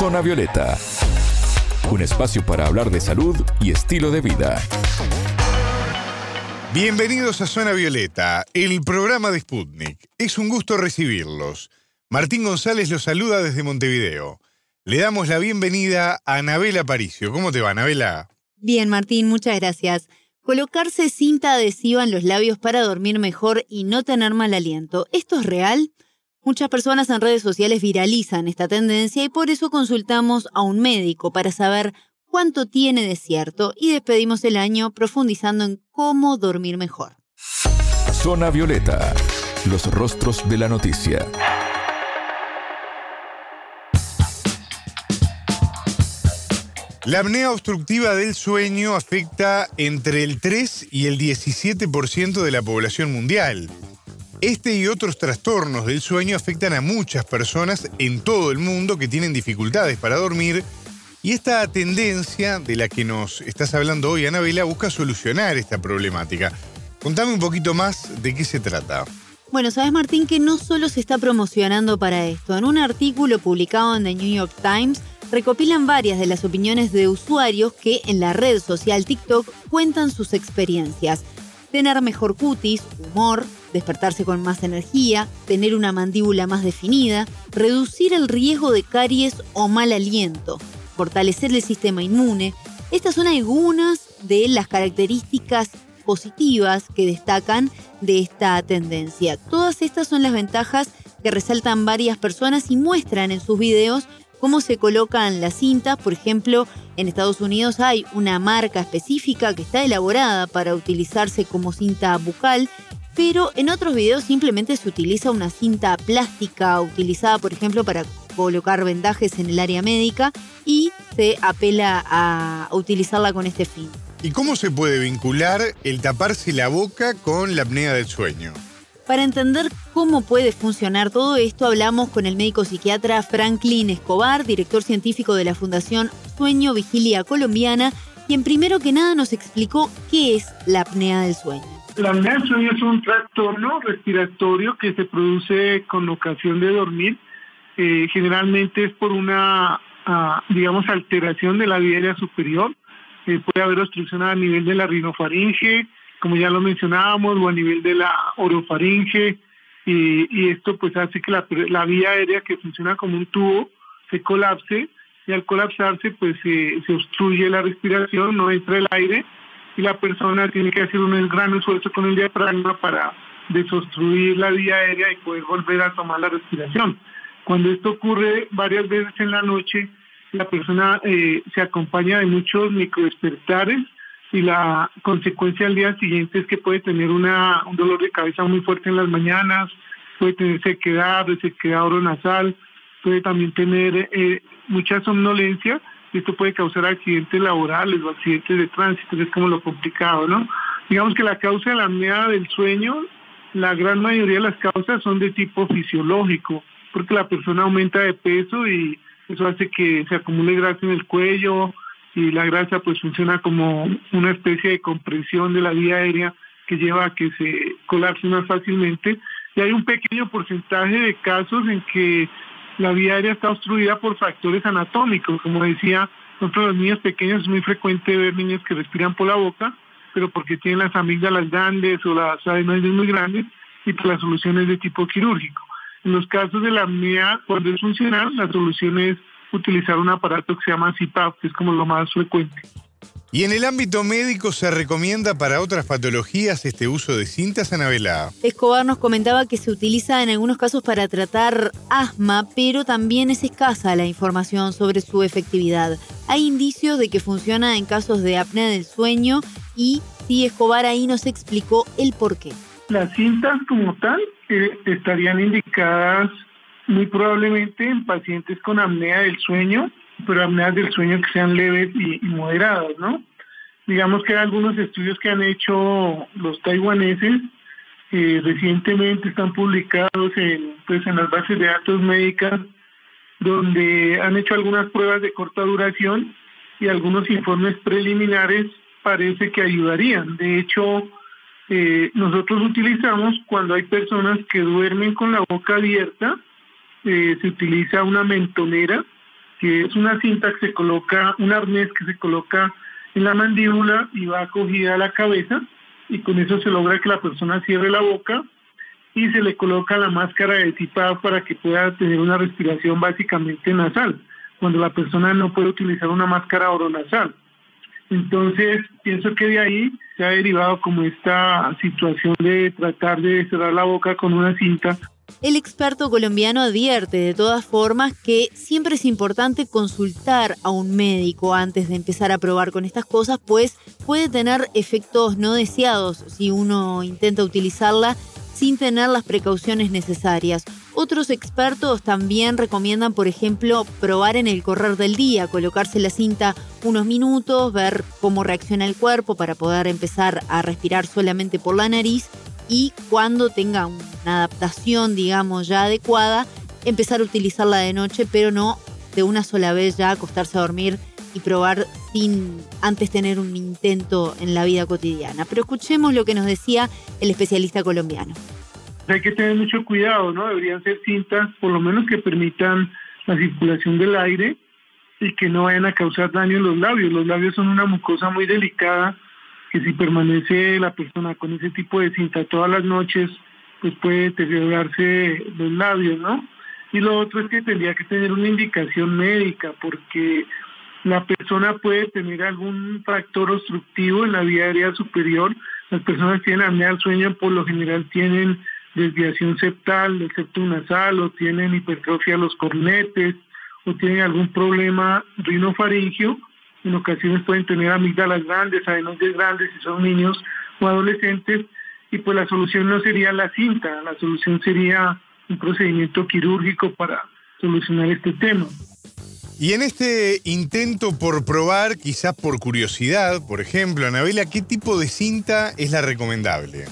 Zona Violeta, un espacio para hablar de salud y estilo de vida. Bienvenidos a Zona Violeta, el programa de Sputnik. Es un gusto recibirlos. Martín González los saluda desde Montevideo. Le damos la bienvenida a Anabela Paricio. ¿Cómo te va, Anabela? Bien, Martín, muchas gracias. Colocarse cinta adhesiva en los labios para dormir mejor y no tener mal aliento, ¿esto es real? Muchas personas en redes sociales viralizan esta tendencia y por eso consultamos a un médico para saber cuánto tiene de cierto y despedimos el año profundizando en cómo dormir mejor. Zona Violeta, los rostros de la noticia. La apnea obstructiva del sueño afecta entre el 3 y el 17% de la población mundial. Este y otros trastornos del sueño afectan a muchas personas en todo el mundo que tienen dificultades para dormir y esta tendencia de la que nos estás hablando hoy, Anabela, busca solucionar esta problemática. Contame un poquito más de qué se trata. Bueno, sabes Martín que no solo se está promocionando para esto. En un artículo publicado en The New York Times recopilan varias de las opiniones de usuarios que en la red social TikTok cuentan sus experiencias tener mejor cutis, humor, despertarse con más energía, tener una mandíbula más definida, reducir el riesgo de caries o mal aliento, fortalecer el sistema inmune. Estas son algunas de las características positivas que destacan de esta tendencia. Todas estas son las ventajas que resaltan varias personas y muestran en sus videos cómo se colocan las cintas. Por ejemplo, en Estados Unidos hay una marca específica que está elaborada para utilizarse como cinta bucal, pero en otros videos simplemente se utiliza una cinta plástica utilizada, por ejemplo, para colocar vendajes en el área médica y se apela a utilizarla con este fin. ¿Y cómo se puede vincular el taparse la boca con la apnea del sueño? Para entender cómo puede funcionar todo esto, hablamos con el médico psiquiatra Franklin Escobar, director científico de la Fundación Sueño Vigilia Colombiana, quien primero que nada nos explicó qué es la apnea del sueño. La apnea es un trastorno respiratorio que se produce con ocasión de dormir. Eh, generalmente es por una, ah, digamos, alteración de la vía aérea superior. Eh, puede haber obstrucción a nivel de la rinofaringe, como ya lo mencionábamos, o a nivel de la orofaringe, y, esto pues hace que la, vía aérea que funciona como un tubo se colapse, y al colapsarse pues se obstruye la respiración, no entra el aire, la persona tiene que hacer un gran esfuerzo con el diafragma para desobstruir la vía aérea y poder volver a tomar la respiración. Cuando esto ocurre varias veces en la noche, la persona eh, se acompaña de muchos microdespertares, y la consecuencia al día siguiente es que puede tener una, un dolor de cabeza muy fuerte en las mañanas, puede tener sequedad, sequedad oronasal, puede también tener eh, mucha somnolencia esto puede causar accidentes laborales o accidentes de tránsito, es como lo complicado, ¿no? Digamos que la causa de la apnea del sueño, la gran mayoría de las causas son de tipo fisiológico, porque la persona aumenta de peso y eso hace que se acumule grasa en el cuello, y la grasa pues funciona como una especie de compresión de la vía aérea que lleva a que se colapse más fácilmente y hay un pequeño porcentaje de casos en que la vía aérea está obstruida por factores anatómicos, como decía, nosotros los niños pequeños es muy frecuente ver niños que respiran por la boca, pero porque tienen las amígdalas grandes o las adenoides muy grandes y pues la solución es de tipo quirúrgico. En los casos de la apnea, cuando es funcional, la solución es utilizar un aparato que se llama CPAP, que es como lo más frecuente. ¿Y en el ámbito médico se recomienda para otras patologías este uso de cintas, Anabela? Escobar nos comentaba que se utiliza en algunos casos para tratar asma, pero también es escasa la información sobre su efectividad. Hay indicios de que funciona en casos de apnea del sueño y sí, Escobar ahí nos explicó el por qué. Las cintas como tal eh, estarían indicadas muy probablemente en pacientes con apnea del sueño, pero apneas del sueño que sean leves y, moderadas, ¿no? Digamos que hay algunos estudios que han hecho los taiwaneses eh, recientemente están publicados en, pues, en las bases de datos médicas donde han hecho algunas pruebas de corta duración y algunos informes preliminares parece que ayudarían. De hecho, eh, nosotros utilizamos cuando hay personas que duermen con la boca abierta, eh, se utiliza una mentonera que es una cinta que se coloca, un arnés que se coloca en la mandíbula y va acogida a la cabeza y con eso se logra que la persona cierre la boca y se le coloca la máscara de tipado para que pueda tener una respiración básicamente nasal, cuando la persona no puede utilizar una máscara oronasal. Entonces, pienso que de ahí se ha derivado como esta situación de tratar de cerrar la boca con una cinta el experto colombiano advierte de todas formas que siempre es importante consultar a un médico antes de empezar a probar con estas cosas, pues puede tener efectos no deseados si uno intenta utilizarla sin tener las precauciones necesarias. Otros expertos también recomiendan, por ejemplo, probar en el correr del día, colocarse la cinta unos minutos, ver cómo reacciona el cuerpo para poder empezar a respirar solamente por la nariz y cuando tenga una adaptación, digamos, ya adecuada, empezar a utilizarla de noche, pero no de una sola vez ya acostarse a dormir y probar sin antes tener un intento en la vida cotidiana. Pero escuchemos lo que nos decía el especialista colombiano. Hay que tener mucho cuidado, ¿no? Deberían ser cintas, por lo menos que permitan la circulación del aire y que no vayan a causar daño en los labios. Los labios son una mucosa muy delicada que si permanece la persona con ese tipo de cinta todas las noches, pues puede deteriorarse los labios, ¿no? Y lo otro es que tendría que tener una indicación médica, porque la persona puede tener algún factor obstructivo en la vía aérea superior. Las personas que tienen apnea del sueño por lo general tienen desviación septal del septum nasal o tienen hipertrofia de los cornetes o tienen algún problema rinofaringio en ocasiones pueden tener amígdalas grandes, adenoides grandes si son niños o adolescentes, y pues la solución no sería la cinta, la solución sería un procedimiento quirúrgico para solucionar este tema. Y en este intento por probar, quizás por curiosidad, por ejemplo, Anabela, ¿qué tipo de cinta es la recomendable?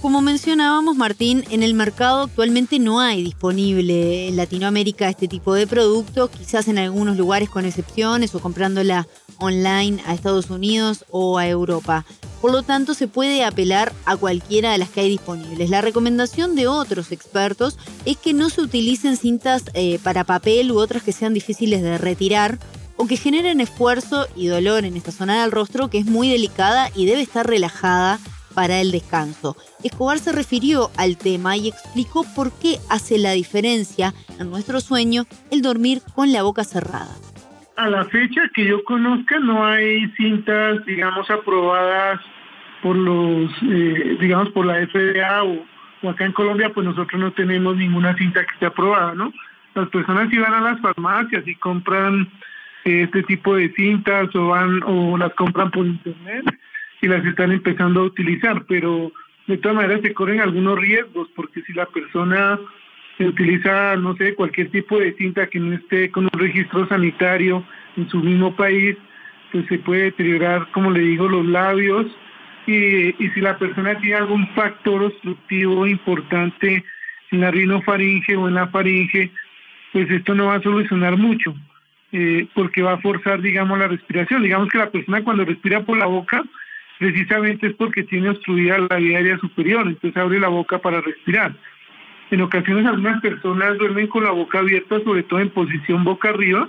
Como mencionábamos, Martín, en el mercado actualmente no hay disponible en Latinoamérica este tipo de producto, quizás en algunos lugares con excepciones o comprándola online a Estados Unidos o a Europa. Por lo tanto, se puede apelar a cualquiera de las que hay disponibles. La recomendación de otros expertos es que no se utilicen cintas eh, para papel u otras que sean difíciles de retirar o que generen esfuerzo y dolor en esta zona del rostro que es muy delicada y debe estar relajada para el descanso. Escobar se refirió al tema y explicó por qué hace la diferencia en nuestro sueño el dormir con la boca cerrada. A la fecha que yo conozca no hay cintas, digamos, aprobadas por los, eh, digamos, por la FDA o, acá en Colombia, pues nosotros no tenemos ninguna cinta que esté aprobada, ¿no? Las personas si van a las farmacias y compran eh, este tipo de cintas o van o las compran por internet y las están empezando a utilizar, pero de todas maneras se corren algunos riesgos, porque si la persona utiliza, no sé, cualquier tipo de cinta que no esté con un registro sanitario en su mismo país, pues se puede deteriorar, como le digo, los labios. Y, y si la persona tiene algún factor obstructivo importante en la rinofaringe o en la faringe, pues esto no va a solucionar mucho, eh, porque va a forzar, digamos, la respiración. Digamos que la persona cuando respira por la boca, precisamente es porque tiene obstruida la vía aérea superior, entonces abre la boca para respirar. En ocasiones algunas personas duermen con la boca abierta, sobre todo en posición boca arriba,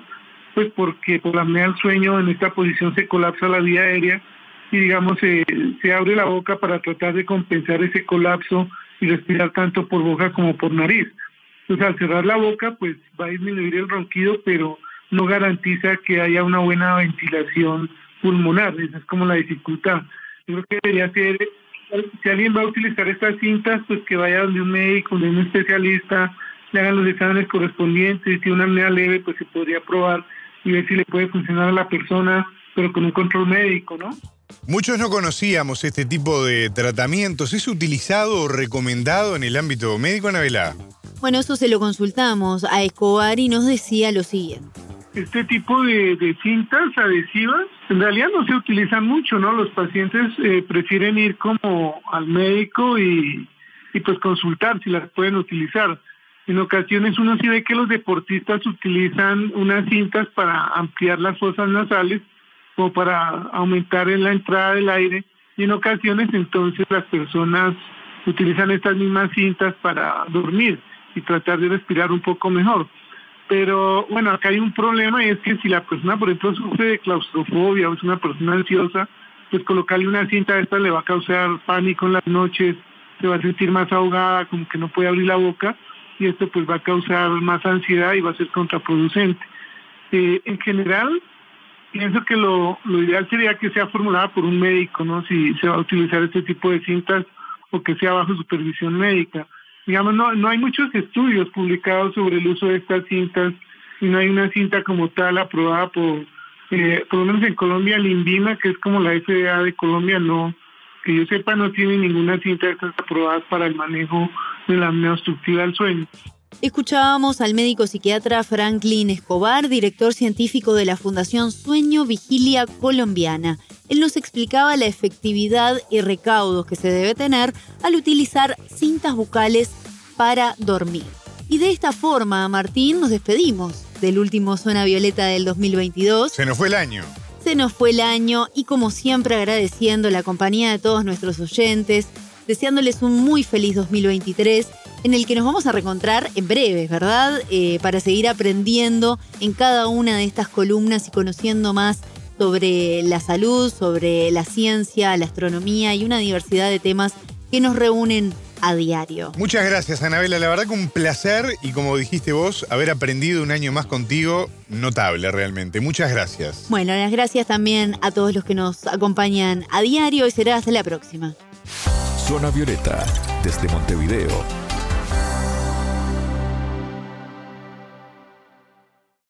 pues porque por la apnea del sueño en esta posición se colapsa la vía aérea y digamos se, se abre la boca para tratar de compensar ese colapso y respirar tanto por boca como por nariz. Entonces al cerrar la boca pues va a disminuir el ronquido, pero no garantiza que haya una buena ventilación pulmonar, esa es como la dificultad. Yo creo que debería ser, si alguien va a utilizar estas cintas, pues que vaya donde un médico, donde un especialista, le hagan los exámenes correspondientes, si una apnea leve, pues se podría probar y ver si le puede funcionar a la persona, pero con un control médico, ¿no? Muchos no conocíamos este tipo de tratamientos. ¿Es utilizado o recomendado en el ámbito médico, Anabela? Bueno, eso se lo consultamos a Escobar y nos decía lo siguiente este tipo de, cintas adhesivas en realidad no se utilizan mucho, ¿no? Los pacientes eh, prefieren ir como al médico y, y pues consultar si las pueden utilizar. En ocasiones uno sí ve que los deportistas utilizan unas cintas para ampliar las fosas nasales o para aumentar en la entrada del aire y en ocasiones entonces las personas utilizan estas mismas cintas para dormir y tratar de respirar un poco mejor. Pero bueno, acá hay un problema y es que si la persona, por ejemplo, sufre de claustrofobia o es una persona ansiosa, pues colocarle una cinta de esta le va a causar pánico en las noches, se va a sentir más ahogada, como que no puede abrir la boca y esto pues va a causar más ansiedad y va a ser contraproducente. Eh, en general, pienso que lo, lo ideal sería que sea formulada por un médico, ¿no? Si se va a utilizar este tipo de cintas o que sea bajo supervisión médica. Digamos, no, no hay muchos estudios publicados sobre el uso de estas cintas y no hay una cinta como tal aprobada por, eh, por lo menos en Colombia, Lindina, que es como la FDA de Colombia, no, que yo sepa, no tiene ninguna cinta de estas aprobadas para el manejo de la apnea obstructiva del sueño. Escuchábamos al médico psiquiatra Franklin Escobar, director científico de la Fundación Sueño Vigilia Colombiana. Él nos explicaba la efectividad y recaudos que se debe tener al utilizar cintas bucales para dormir. Y de esta forma, Martín, nos despedimos del último Zona Violeta del 2022. Se nos fue el año. Se nos fue el año y como siempre agradeciendo la compañía de todos nuestros oyentes, deseándoles un muy feliz 2023 en el que nos vamos a reencontrar en breve, ¿verdad? Eh, para seguir aprendiendo en cada una de estas columnas y conociendo más sobre la salud, sobre la ciencia, la astronomía y una diversidad de temas que nos reúnen a diario. Muchas gracias, Anabela. La verdad que un placer y como dijiste vos, haber aprendido un año más contigo, notable realmente. Muchas gracias. Bueno, las gracias también a todos los que nos acompañan a diario y será hasta la próxima. Zona Violeta, desde Montevideo,